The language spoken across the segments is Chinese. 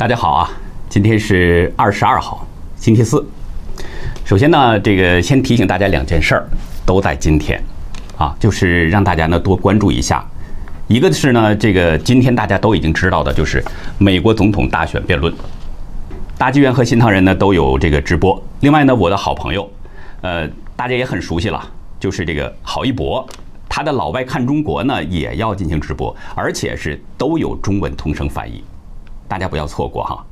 大家好啊，今天是二十二号，星期四。首先呢，这个先提醒大家两件事儿，都在今天，啊，就是让大家呢多关注一下。一个是呢，这个今天大家都已经知道的，就是美国总统大选辩论，大纪元和新唐人呢都有这个直播。另外呢，我的好朋友，呃，大家也很熟悉了，就是这个郝一博，他的老外看中国呢也要进行直播，而且是都有中文同声翻译。大家不要错过哈！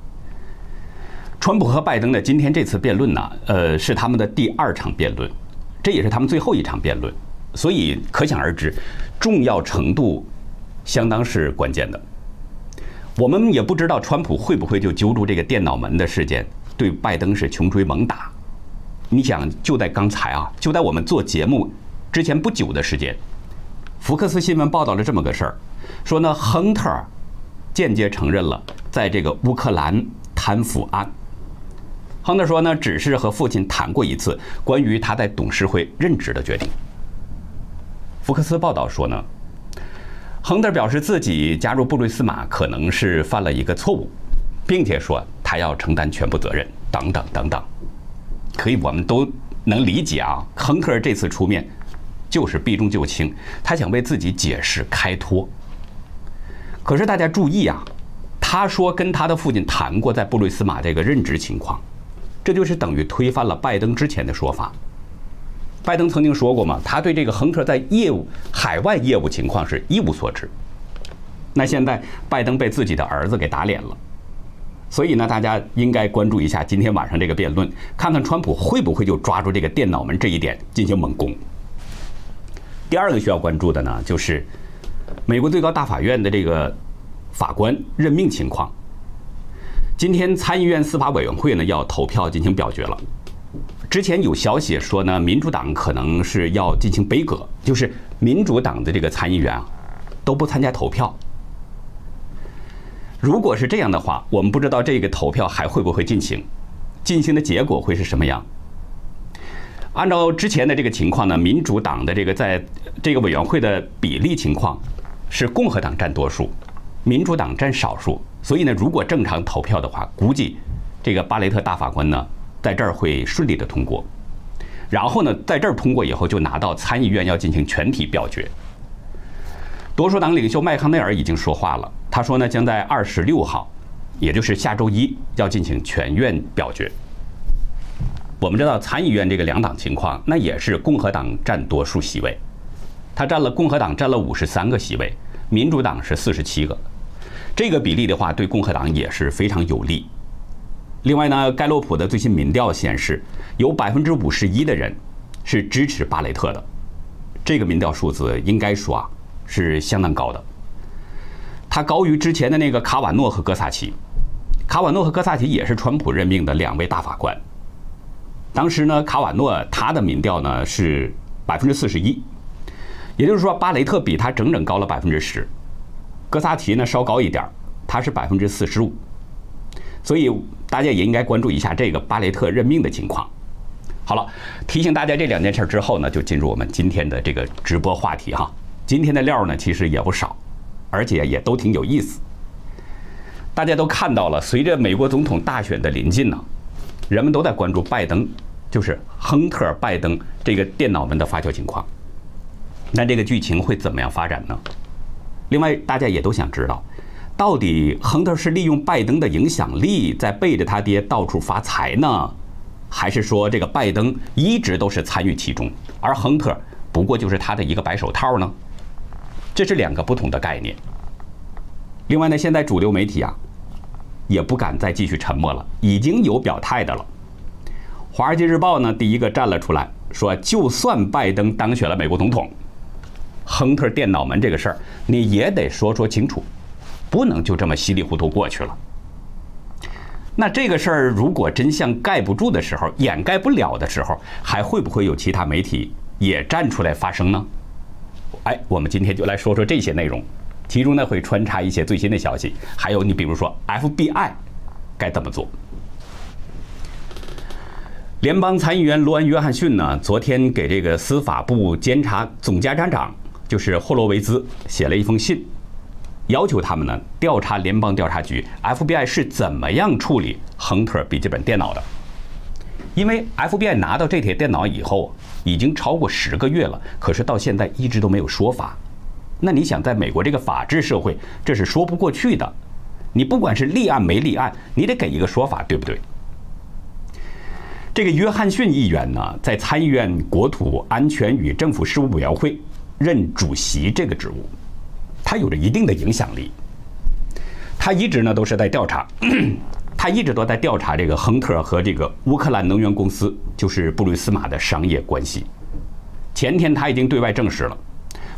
川普和拜登的今天这次辩论呢，呃，是他们的第二场辩论，这也是他们最后一场辩论，所以可想而知，重要程度相当是关键的。我们也不知道川普会不会就揪住这个电脑门的事件，对拜登是穷追猛打。你想，就在刚才啊，就在我们做节目之前不久的时间，福克斯新闻报道了这么个事儿，说呢，亨特间接承认了。在这个乌克兰贪腐案，亨特说呢，只是和父亲谈过一次关于他在董事会任职的决定。福克斯报道说呢，亨特表示自己加入布瑞斯马可能是犯了一个错误，并且说他要承担全部责任，等等等等。可以，我们都能理解啊，亨特这次出面就是避重就轻，他想为自己解释开脱。可是大家注意啊。他说跟他的父亲谈过在布瑞斯马这个任职情况，这就是等于推翻了拜登之前的说法。拜登曾经说过嘛，他对这个亨特在业务海外业务情况是一无所知。那现在拜登被自己的儿子给打脸了，所以呢，大家应该关注一下今天晚上这个辩论，看看川普会不会就抓住这个电脑门这一点进行猛攻。第二个需要关注的呢，就是美国最高大法院的这个。法官任命情况，今天参议院司法委员会呢要投票进行表决了。之前有消息说呢，民主党可能是要进行杯葛，就是民主党的这个参议员啊都不参加投票。如果是这样的话，我们不知道这个投票还会不会进行，进行的结果会是什么样。按照之前的这个情况呢，民主党的这个在这个委员会的比例情况是共和党占多数。民主党占少数，所以呢，如果正常投票的话，估计这个巴雷特大法官呢，在这儿会顺利的通过。然后呢，在这儿通过以后，就拿到参议院要进行全体表决。多数党领袖麦康奈尔已经说话了，他说呢，将在二十六号，也就是下周一要进行全院表决。我们知道参议院这个两党情况，那也是共和党占多数席位，他占了共和党占了五十三个席位，民主党是四十七个。这个比例的话，对共和党也是非常有利。另外呢，盖洛普的最新民调显示，有百分之五十一的人是支持巴雷特的。这个民调数字应该说啊是相当高的，它高于之前的那个卡瓦诺和戈萨奇。卡瓦诺和戈萨奇也是川普任命的两位大法官。当时呢，卡瓦诺他的民调呢是百分之四十一，也就是说巴雷特比他整整高了百分之十。哥萨提呢稍高一点儿，他是百分之四十五，所以大家也应该关注一下这个巴雷特任命的情况。好了，提醒大家这两件事之后呢，就进入我们今天的这个直播话题哈。今天的料呢其实也不少，而且也都挺有意思。大家都看到了，随着美国总统大选的临近呢，人们都在关注拜登，就是亨特拜登这个电脑门的发酵情况。那这个剧情会怎么样发展呢？另外，大家也都想知道，到底亨特是利用拜登的影响力在背着他爹到处发财呢，还是说这个拜登一直都是参与其中，而亨特不过就是他的一个白手套呢？这是两个不同的概念。另外呢，现在主流媒体啊，也不敢再继续沉默了，已经有表态的了。《华尔街日报》呢，第一个站了出来，说就算拜登当选了美国总统。亨特电脑门这个事儿，你也得说说清楚，不能就这么稀里糊涂过去了。那这个事儿如果真相盖不住的时候，掩盖不了的时候，还会不会有其他媒体也站出来发声呢？哎，我们今天就来说说这些内容，其中呢会穿插一些最新的消息，还有你比如说 FBI 该怎么做。联邦参议员罗恩·约翰逊呢，昨天给这个司法部监察总监察长。就是霍罗维兹写了一封信，要求他们呢调查联邦调查局 FBI 是怎么样处理亨特笔记本电脑的。因为 FBI 拿到这台电脑以后，已经超过十个月了，可是到现在一直都没有说法。那你想，在美国这个法治社会，这是说不过去的。你不管是立案没立案，你得给一个说法，对不对？这个约翰逊议员呢，在参议院国土安全与政府事务委员会任主席这个职务，他有着一定的影响力。他一直呢都是在调查。他一直都在调查这个亨特和这个乌克兰能源公司，就是布吕斯马的商业关系。前天他已经对外证实了，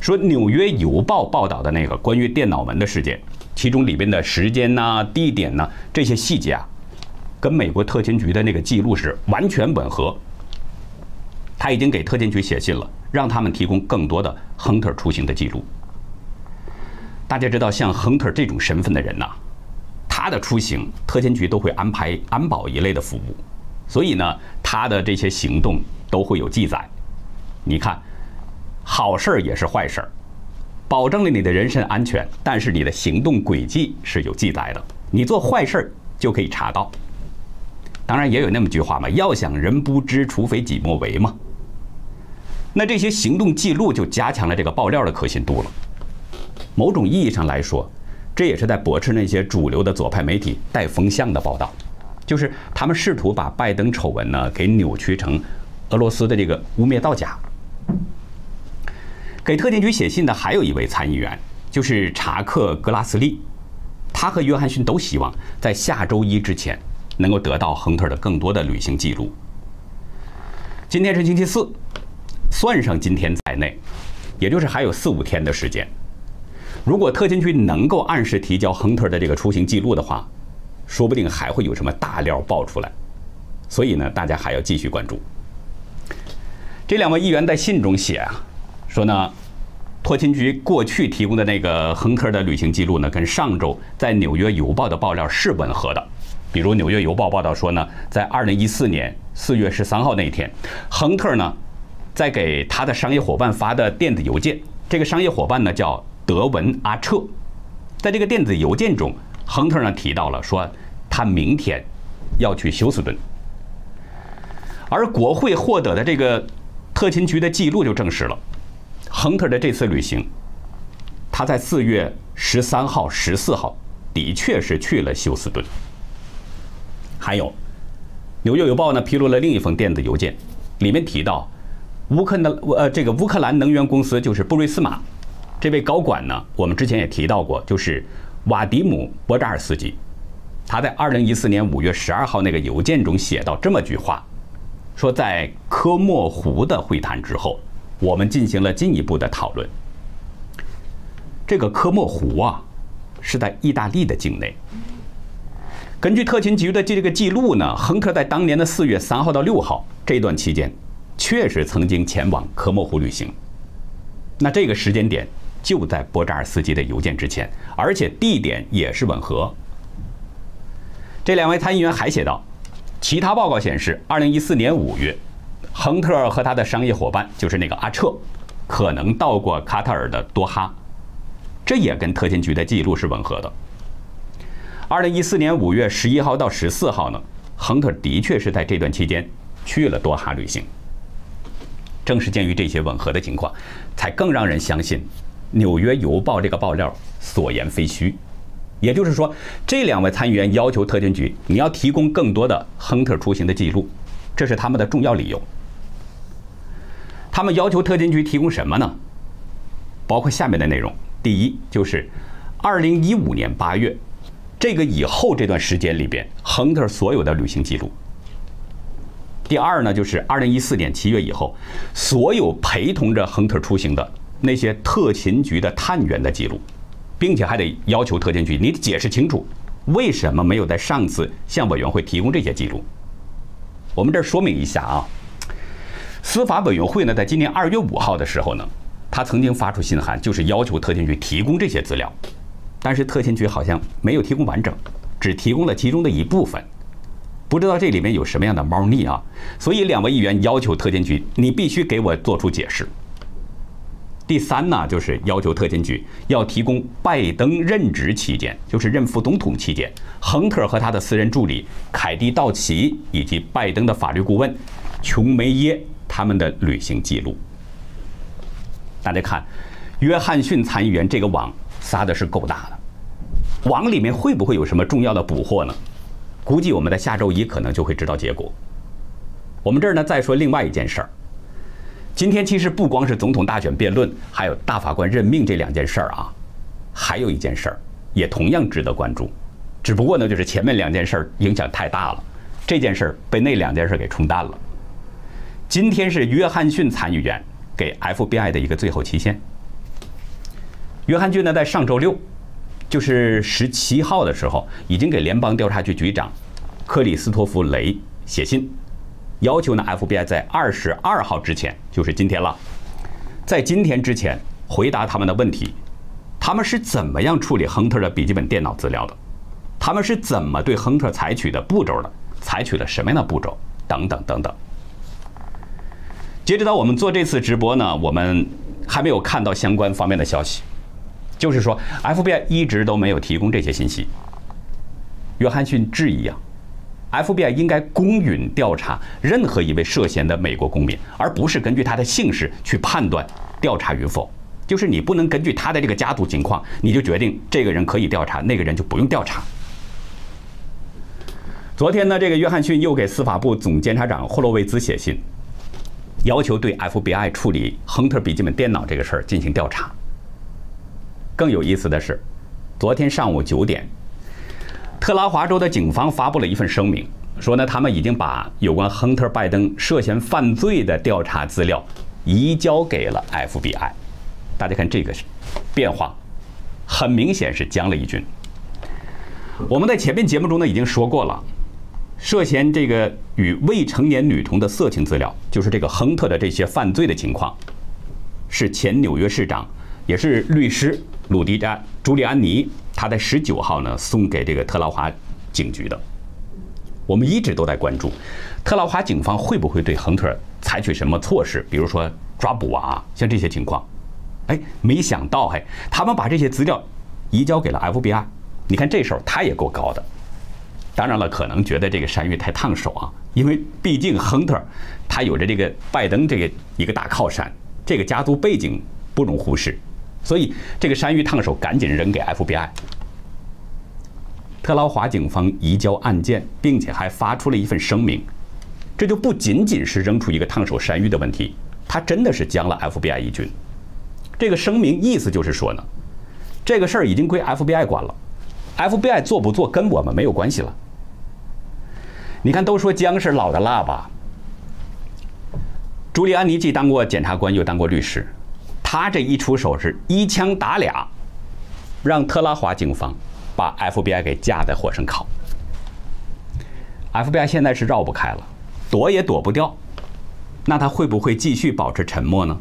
说《纽约邮报》报道的那个关于电脑门的事件，其中里边的时间呐、地点呐这些细节啊，跟美国特勤局的那个记录是完全吻合。他已经给特勤局写信了，让他们提供更多的亨特出行的记录。大家知道，像亨特这种身份的人呐。他的出行，特勤局都会安排安保一类的服务，所以呢，他的这些行动都会有记载。你看，好事儿也是坏事儿，保证了你的人身安全，但是你的行动轨迹是有记载的。你做坏事儿就可以查到。当然也有那么句话嘛，要想人不知，除非己莫为嘛。那这些行动记录就加强了这个爆料的可信度了。某种意义上来说。这也是在驳斥那些主流的左派媒体带风向的报道，就是他们试图把拜登丑闻呢给扭曲成俄罗斯的这个污蔑造假。给特勤局写信的还有一位参议员，就是查克·格拉斯利，他和约翰逊都希望在下周一之前能够得到亨特的更多的旅行记录。今天是星期四，算上今天在内，也就是还有四五天的时间。如果特勤局能够按时提交亨特的这个出行记录的话，说不定还会有什么大料爆出来。所以呢，大家还要继续关注。这两位议员在信中写啊，说呢，特勤局过去提供的那个亨特的旅行记录呢，跟上周在《纽约邮报》的爆料是吻合的。比如《纽约邮报》报道说呢，在2014年4月13号那一天，亨特呢在给他的商业伙伴发的电子邮件，这个商业伙伴呢叫。德文阿彻，在这个电子邮件中，亨特呢提到了说，他明天要去休斯顿。而国会获得的这个特勤局的记录就证实了，亨特的这次旅行，他在四月十三号、十四号的确是去了休斯顿。还有，《纽约邮报》呢披露了另一封电子邮件，里面提到乌克兰呃这个乌克兰能源公司就是布瑞斯马。这位高管呢，我们之前也提到过，就是瓦迪姆·波扎尔斯基。他在二零一四年五月十二号那个邮件中写到这么句话：说在科莫湖的会谈之后，我们进行了进一步的讨论。这个科莫湖啊，是在意大利的境内。根据特勤局的这个记录呢，亨特在当年的四月三号到六号这段期间，确实曾经前往科莫湖旅行。那这个时间点。就在波扎尔斯基的邮件之前，而且地点也是吻合。这两位参议员还写道：“其他报告显示，二零一四年五月，亨特和他的商业伙伴，就是那个阿彻，可能到过卡塔尔的多哈，这也跟特勤局的记录是吻合的。二零一四年五月十一号到十四号呢，亨特的确是在这段期间去了多哈旅行。正是鉴于这些吻合的情况，才更让人相信。”《纽约邮报》这个爆料所言非虚，也就是说，这两位参议员要求特勤局你要提供更多的亨特出行的记录，这是他们的重要理由。他们要求特勤局提供什么呢？包括下面的内容：第一，就是2015年8月这个以后这段时间里边，亨特所有的旅行记录；第二呢，就是2014年7月以后所有陪同着亨特出行的。那些特勤局的探员的记录，并且还得要求特勤局，你解释清楚，为什么没有在上次向委员会提供这些记录？我们这儿说明一下啊，司法委员会呢，在今年二月五号的时候呢，他曾经发出信函，就是要求特勤局提供这些资料，但是特勤局好像没有提供完整，只提供了其中的一部分，不知道这里面有什么样的猫腻啊？所以两位议员要求特勤局，你必须给我做出解释。第三呢，就是要求特勤局要提供拜登任职期间，就是任副总统期间，亨特和他的私人助理凯蒂·道奇以及拜登的法律顾问琼梅耶他们的旅行记录。大家看，约翰逊参议员这个网撒的是够大的，网里面会不会有什么重要的捕获呢？估计我们在下周一可能就会知道结果。我们这儿呢，再说另外一件事儿。今天其实不光是总统大选辩论，还有大法官任命这两件事儿啊，还有一件事儿也同样值得关注，只不过呢，就是前面两件事儿影响太大了，这件事儿被那两件事给冲淡了。今天是约翰逊参议员给 FBI 的一个最后期限。约翰逊呢，在上周六，就是十七号的时候，已经给联邦调查局局长克里斯托弗雷写信。要求呢，FBI 在二十二号之前，就是今天了，在今天之前回答他们的问题。他们是怎么样处理亨特的笔记本电脑资料的？他们是怎么对亨特采取的步骤的？采取了什么样的步骤？等等等等。截止到我们做这次直播呢，我们还没有看到相关方面的消息，就是说 FBI 一直都没有提供这些信息。约翰逊质疑啊。FBI 应该公允调查任何一位涉嫌的美国公民，而不是根据他的姓氏去判断调查与否。就是你不能根据他的这个家族情况，你就决定这个人可以调查，那个人就不用调查。昨天呢，这个约翰逊又给司法部总监察长霍洛维兹写信，要求对 FBI 处理亨特笔记本电脑这个事儿进行调查。更有意思的是，昨天上午九点。特拉华州的警方发布了一份声明，说呢，他们已经把有关亨特·拜登涉嫌犯罪的调查资料移交给了 FBI。大家看这个变化，很明显是将了一军。我们在前面节目中呢已经说过了，涉嫌这个与未成年女童的色情资料，就是这个亨特的这些犯罪的情况，是前纽约市长，也是律师鲁迪加·朱利安尼。他在十九号呢送给这个特劳华警局的，我们一直都在关注，特劳华警方会不会对亨特采取什么措施，比如说抓捕啊，像这些情况。哎，没想到嘿，他们把这些资料移交给了 FBI。你看这时候他也够高的。当然了，可能觉得这个山芋太烫手啊，因为毕竟亨特他有着这个拜登这个一个大靠山，这个家族背景不容忽视。所以，这个山芋烫手，赶紧扔给 FBI。特劳华警方移交案件，并且还发出了一份声明，这就不仅仅是扔出一个烫手山芋的问题，他真的是将了 FBI 一军。这个声明意思就是说呢，这个事儿已经归 FBI 管了，FBI 做不做跟我们没有关系了。你看，都说姜是老的辣吧？朱利安尼既当过检察官，又当过律师。他这一出手是一枪打俩，让特拉华警方把 FBI 给架在火上烤。FBI 现在是绕不开了，躲也躲不掉。那他会不会继续保持沉默呢？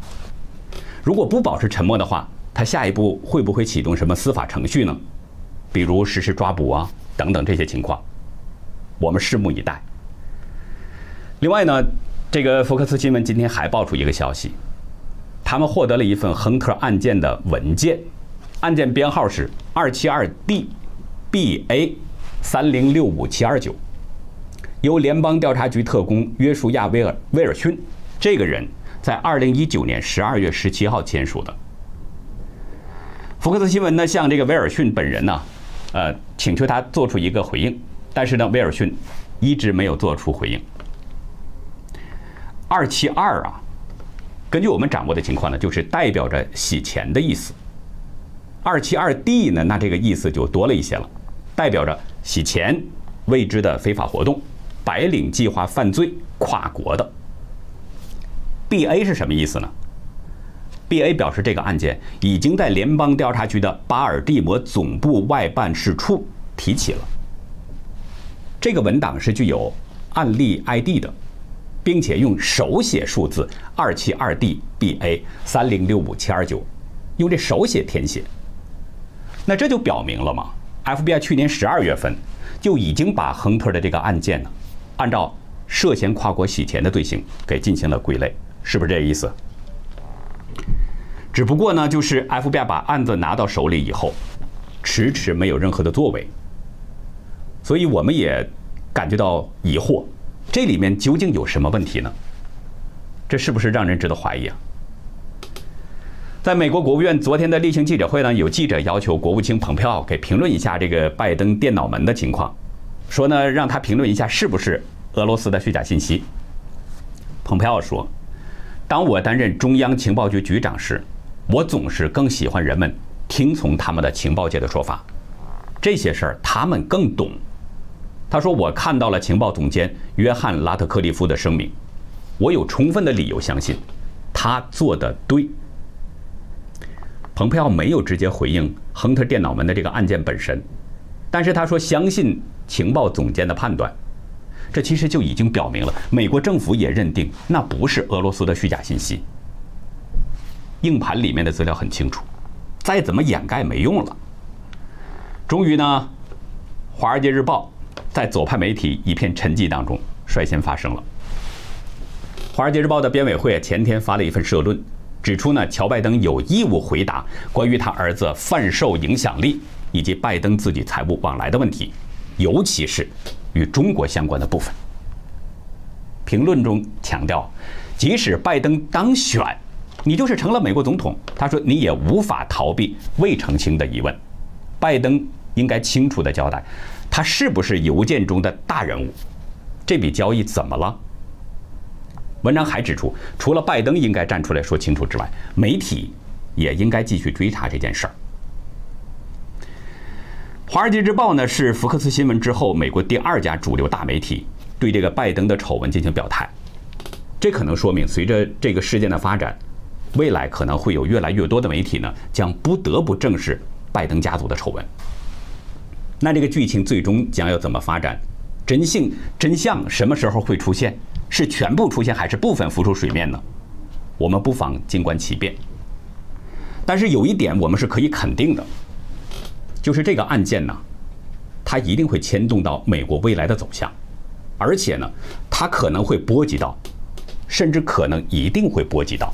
如果不保持沉默的话，他下一步会不会启动什么司法程序呢？比如实施抓捕啊等等这些情况，我们拭目以待。另外呢，这个福克斯新闻今天还爆出一个消息。他们获得了一份亨特案件的文件，案件编号是二七二 D B A 三零六五七二九，由联邦调查局特工约书亚·威尔威尔逊这个人在二零一九年十二月十七号签署的。福克斯新闻呢向这个威尔逊本人呢，呃，请求他做出一个回应，但是呢，威尔逊一直没有做出回应。二七二啊。根据我们掌握的情况呢，就是代表着洗钱的意思。二七二 D 呢，那这个意思就多了一些了，代表着洗钱、未知的非法活动、白领计划犯罪、跨国的。BA 是什么意思呢？BA 表示这个案件已经在联邦调查局的巴尔的摩总部外办事处提起了。这个文档是具有案例 ID 的。并且用手写数字二七二 D B A 三零六五七二九，用这手写填写，那这就表明了嘛？FBI 去年十二月份就已经把亨特的这个案件呢，按照涉嫌跨国洗钱的罪行给进行了归类，是不是这意思？只不过呢，就是 FBI 把案子拿到手里以后，迟迟没有任何的作为，所以我们也感觉到疑惑，这里面究竟有什么问题呢？这是不是让人值得怀疑啊？在美国国务院昨天的例行记者会呢，有记者要求国务卿蓬佩奥给评论一下这个拜登电脑门的情况，说呢让他评论一下是不是俄罗斯的虚假信息。蓬佩奥说：“当我担任中央情报局局长时。”我总是更喜欢人们听从他们的情报界的说法，这些事儿他们更懂。他说：“我看到了情报总监约翰·拉特克利夫的声明，我有充分的理由相信他做的对。”蓬佩奥没有直接回应亨特电脑门的这个案件本身，但是他说相信情报总监的判断，这其实就已经表明了美国政府也认定那不是俄罗斯的虚假信息。硬盘里面的资料很清楚，再怎么掩盖没用了。终于呢，《华尔街日报》在左派媒体一片沉寂当中率先发声了。《华尔街日报》的编委会前天发了一份社论，指出呢，乔拜登有义务回答关于他儿子贩售影响力以及拜登自己财务往来的问题，尤其是与中国相关的部分。评论中强调，即使拜登当选。你就是成了美国总统，他说你也无法逃避未澄清的疑问。拜登应该清楚地交代，他是不是邮件中的大人物？这笔交易怎么了？文章还指出，除了拜登应该站出来说清楚之外，媒体也应该继续追查这件事儿。《华尔街日报》呢是福克斯新闻之后美国第二家主流大媒体，对这个拜登的丑闻进行表态。这可能说明，随着这个事件的发展。未来可能会有越来越多的媒体呢，将不得不正视拜登家族的丑闻。那这个剧情最终将要怎么发展？真性真相什么时候会出现？是全部出现还是部分浮出水面呢？我们不妨静观其变。但是有一点我们是可以肯定的，就是这个案件呢，它一定会牵动到美国未来的走向，而且呢，它可能会波及到，甚至可能一定会波及到。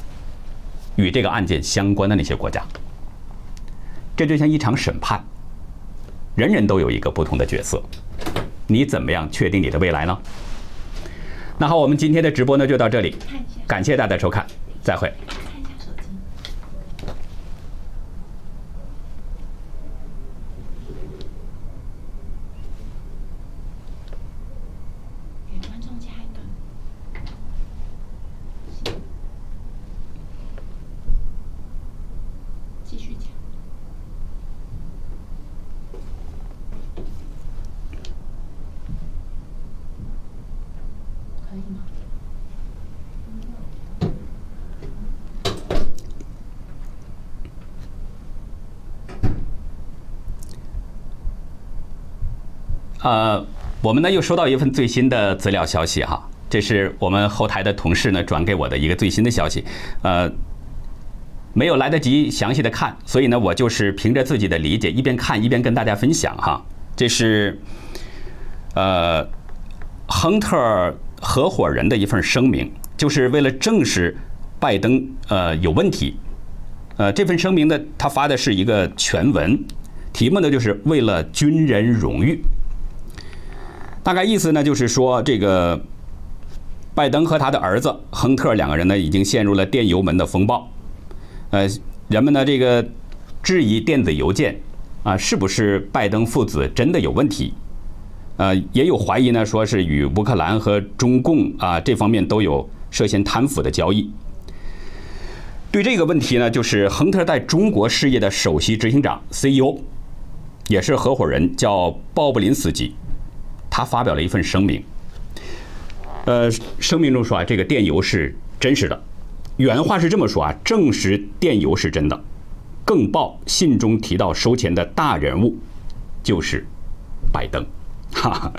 与这个案件相关的那些国家，这就像一场审判，人人都有一个不同的角色，你怎么样确定你的未来呢？那好，我们今天的直播呢就到这里，感谢大家收看，再会。呃，我们呢又收到一份最新的资料消息哈，这是我们后台的同事呢转给我的一个最新的消息，呃，没有来得及详细的看，所以呢我就是凭着自己的理解一边看一边跟大家分享哈。这是呃亨特合伙人的一份声明，就是为了证实拜登呃有问题，呃这份声明呢他发的是一个全文，题目呢就是为了军人荣誉。大概意思呢，就是说这个拜登和他的儿子亨特两个人呢，已经陷入了电邮门的风暴。呃，人们呢这个质疑电子邮件啊，是不是拜登父子真的有问题？呃，也有怀疑呢，说是与乌克兰和中共啊这方面都有涉嫌贪腐的交易。对这个问题呢，就是亨特在中国事业的首席执行长 CEO，也是合伙人，叫鲍布林斯基。他发表了一份声明，呃，声明中说啊，这个电邮是真实的，原话是这么说啊，证实电邮是真的。更报信中提到收钱的大人物就是拜登，哈哈，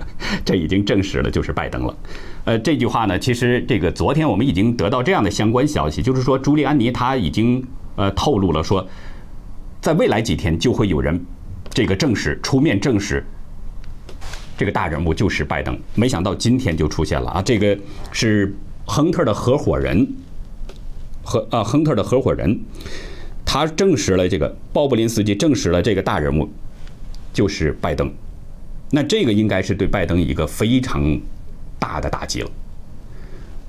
这已经证实了就是拜登了。呃，这句话呢，其实这个昨天我们已经得到这样的相关消息，就是说朱利安尼他已经呃透露了说，在未来几天就会有人这个证实出面证实。这个大人物就是拜登，没想到今天就出现了啊！这个是亨特的合伙人，和啊亨特的合伙人，他证实了这个鲍布林斯基证实了这个大人物就是拜登。那这个应该是对拜登一个非常大的打击了。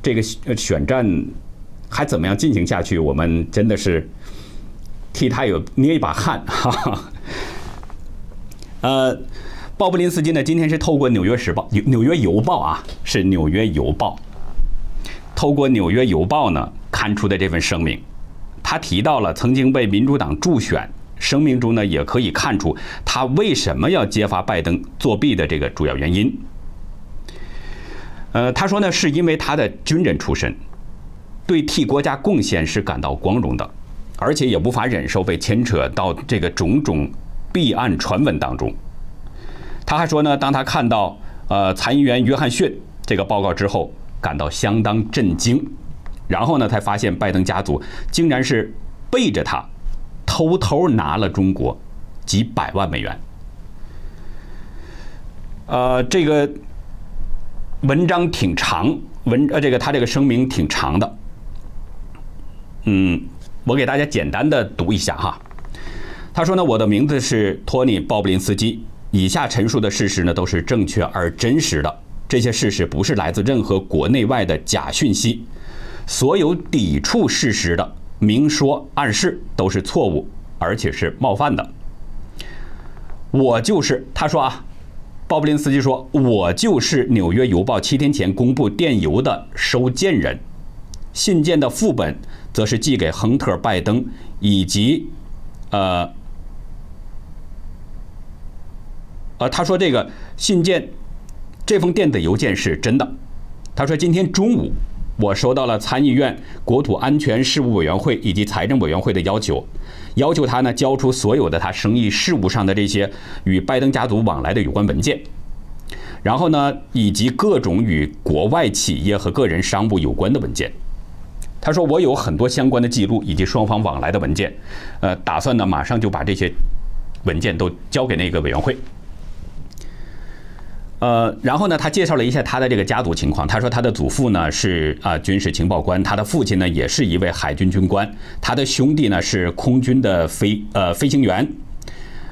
这个选战还怎么样进行下去？我们真的是替他有捏一把汗，哈哈。呃，鲍布林斯基呢，今天是透过《纽约时报》《纽纽约邮报》啊，是《纽约邮报》，透过《纽约邮报》呢刊出的这份声明，他提到了曾经被民主党助选，声明中呢也可以看出他为什么要揭发拜登作弊的这个主要原因。呃，他说呢，是因为他的军人出身，对替国家贡献是感到光荣的，而且也无法忍受被牵扯到这个种种。弊案传闻当中，他还说呢，当他看到呃参议员约翰逊这个报告之后，感到相当震惊，然后呢，才发现拜登家族竟然是背着他偷偷拿了中国几百万美元。呃，这个文章挺长，文呃这个他这个声明挺长的，嗯，我给大家简单的读一下哈。他说呢，我的名字是托尼·鲍布林斯基。以下陈述的事实呢，都是正确而真实的。这些事实不是来自任何国内外的假讯息。所有抵触事实的明说暗示都是错误，而且是冒犯的。我就是他说啊，鲍布林斯基说，我就是《纽约邮报》七天前公布电邮的收件人。信件的副本则是寄给亨特·拜登以及呃。呃，他说这个信件，这封电子邮件是真的。他说今天中午我收到了参议院国土安全事务委员会以及财政委员会的要求，要求他呢交出所有的他生意事务上的这些与拜登家族往来的有关文件，然后呢以及各种与国外企业和个人商务有关的文件。他说我有很多相关的记录以及双方往来的文件，呃，打算呢马上就把这些文件都交给那个委员会。呃，然后呢，他介绍了一下他的这个家族情况。他说他的祖父呢是啊军事情报官，他的父亲呢也是一位海军军官，他的兄弟呢是空军的飞呃飞行员，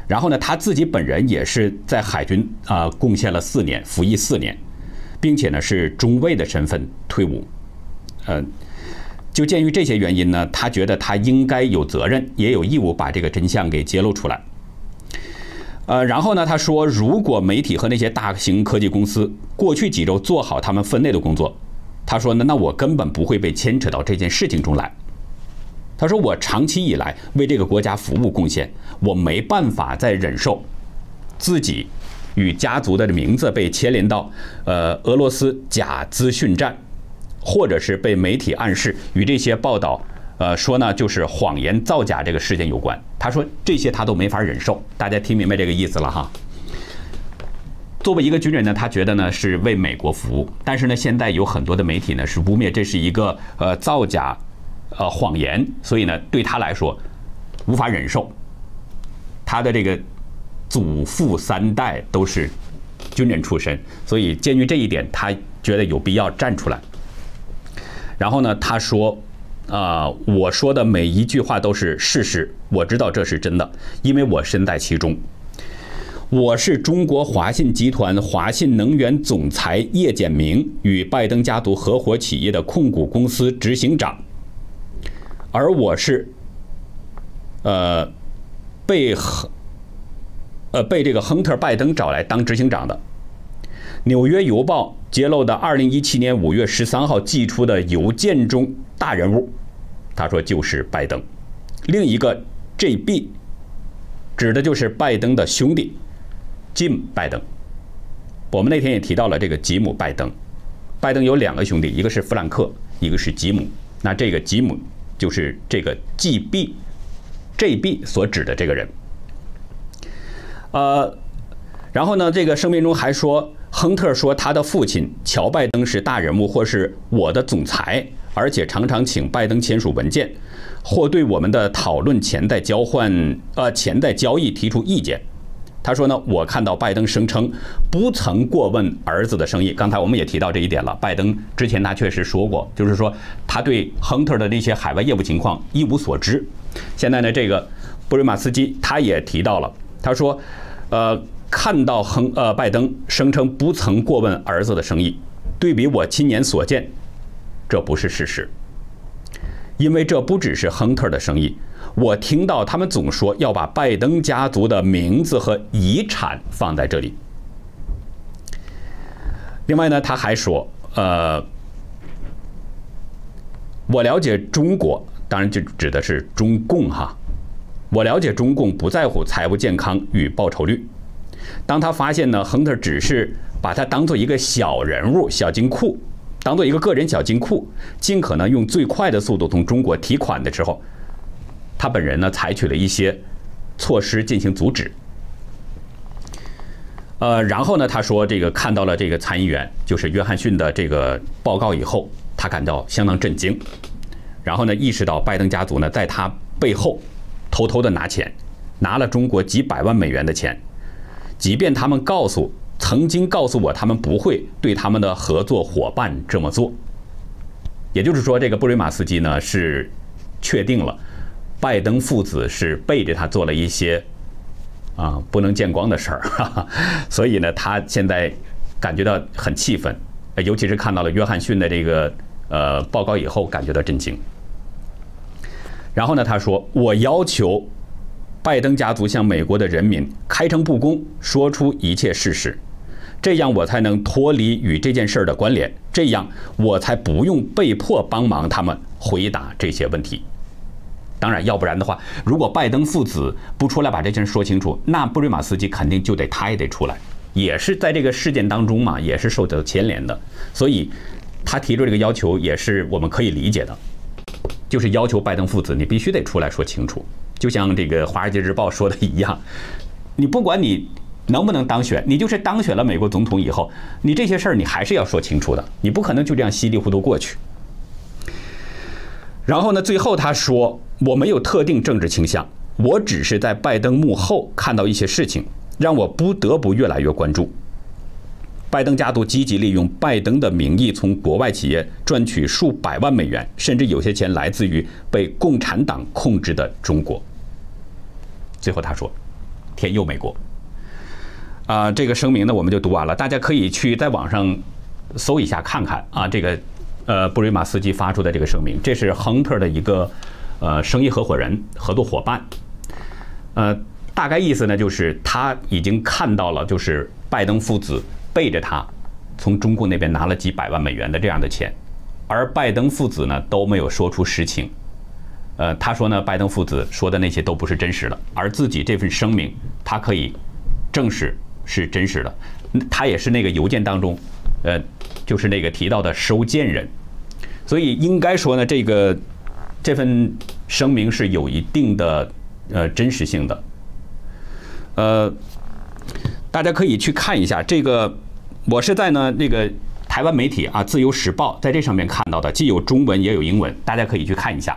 然后呢他自己本人也是在海军啊贡献了四年，服役四年，并且呢是中尉的身份退伍。呃，就鉴于这些原因呢，他觉得他应该有责任，也有义务把这个真相给揭露出来。呃，然后呢？他说，如果媒体和那些大型科技公司过去几周做好他们分内的工作，他说呢，那我根本不会被牵扯到这件事情中来。他说，我长期以来为这个国家服务贡献，我没办法再忍受自己与家族的名字被牵连到呃俄罗斯假资讯战，或者是被媒体暗示与这些报道。呃，说呢，就是谎言造假这个事件有关。他说这些他都没法忍受，大家听明白这个意思了哈。作为一个军人呢，他觉得呢是为美国服务，但是呢，现在有很多的媒体呢是污蔑这是一个呃造假，呃谎言，所以呢对他来说无法忍受。他的这个祖父三代都是军人出身，所以鉴于这一点，他觉得有必要站出来。然后呢，他说。啊，我说的每一句话都是事实，我知道这是真的，因为我身在其中。我是中国华信集团华信能源总裁叶简明与拜登家族合伙企业的控股公司执行长，而我是，呃，被亨，呃，被这个亨特·拜登找来当执行长的。纽约邮报揭露的2017年5月13号寄出的邮件中大人物，他说就是拜登。另一个 J.B. 指的就是拜登的兄弟吉姆·拜登。我们那天也提到了这个吉姆·拜登。拜登有两个兄弟，一个是弗兰克，一个是吉姆。那这个吉姆就是这个 G.B. J.B. 所指的这个人。呃，然后呢，这个声明中还说。亨特说，他的父亲乔拜登是大人物，或是我的总裁，而且常常请拜登签署文件，或对我们的讨论潜在交换、呃潜在交易提出意见。他说呢，我看到拜登声称不曾过问儿子的生意。刚才我们也提到这一点了。拜登之前他确实说过，就是说他对亨特的那些海外业务情况一无所知。现在呢，这个布瑞马斯基他也提到了，他说，呃，看到亨呃拜登声称不曾过问儿子的生意，对比我亲眼所见，这不是事实，因为这不只是亨特的生意，我听到他们总说要把拜登家族的名字和遗产放在这里。另外呢，他还说，呃，我了解中国，当然就指的是中共哈。我了解中共不在乎财务健康与报酬率。当他发现呢，亨特只是把他当做一个小人物、小金库，当做一个个人小金库，尽可能用最快的速度从中国提款的时候，他本人呢采取了一些措施进行阻止。呃，然后呢，他说这个看到了这个参议员就是约翰逊的这个报告以后，他感到相当震惊。然后呢，意识到拜登家族呢在他背后偷偷的拿钱，拿了中国几百万美元的钱，即便他们告诉曾经告诉我他们不会对他们的合作伙伴这么做。也就是说，这个布瑞马斯基呢是确定了拜登父子是背着他做了一些。啊，不能见光的事儿，所以呢，他现在感觉到很气愤，尤其是看到了约翰逊的这个呃报告以后，感觉到震惊。然后呢，他说：“我要求拜登家族向美国的人民开诚布公，说出一切事实，这样我才能脱离与这件事儿的关联，这样我才不用被迫帮忙他们回答这些问题。”当然，要不然的话，如果拜登父子不出来把这件事说清楚，那布瑞马斯基肯定就得他也得出来，也是在这个事件当中嘛，也是受到牵连的。所以，他提出这个要求也是我们可以理解的，就是要求拜登父子你必须得出来说清楚。就像这个《华尔街日报》说的一样，你不管你能不能当选，你就是当选了美国总统以后，你这些事儿你还是要说清楚的，你不可能就这样稀里糊涂过去。然后呢，最后他说。我没有特定政治倾向，我只是在拜登幕后看到一些事情，让我不得不越来越关注。拜登家族积极利用拜登的名义从国外企业赚取数百万美元，甚至有些钱来自于被共产党控制的中国。最后他说：“天佑美国。”啊，这个声明呢，我们就读完了，大家可以去在网上搜一下看看啊。这个呃，布瑞马斯基发出的这个声明，这是亨特的一个。呃，生意合伙人、合作伙伴，呃，大概意思呢，就是他已经看到了，就是拜登父子背着他从中国那边拿了几百万美元的这样的钱，而拜登父子呢都没有说出实情。呃，他说呢，拜登父子说的那些都不是真实的，而自己这份声明，他可以证实是真实的。他也是那个邮件当中，呃，就是那个提到的收件人，所以应该说呢，这个。这份声明是有一定的呃真实性的，呃，大家可以去看一下这个。我是在呢那个台湾媒体啊《自由时报》在这上面看到的，既有中文也有英文，大家可以去看一下。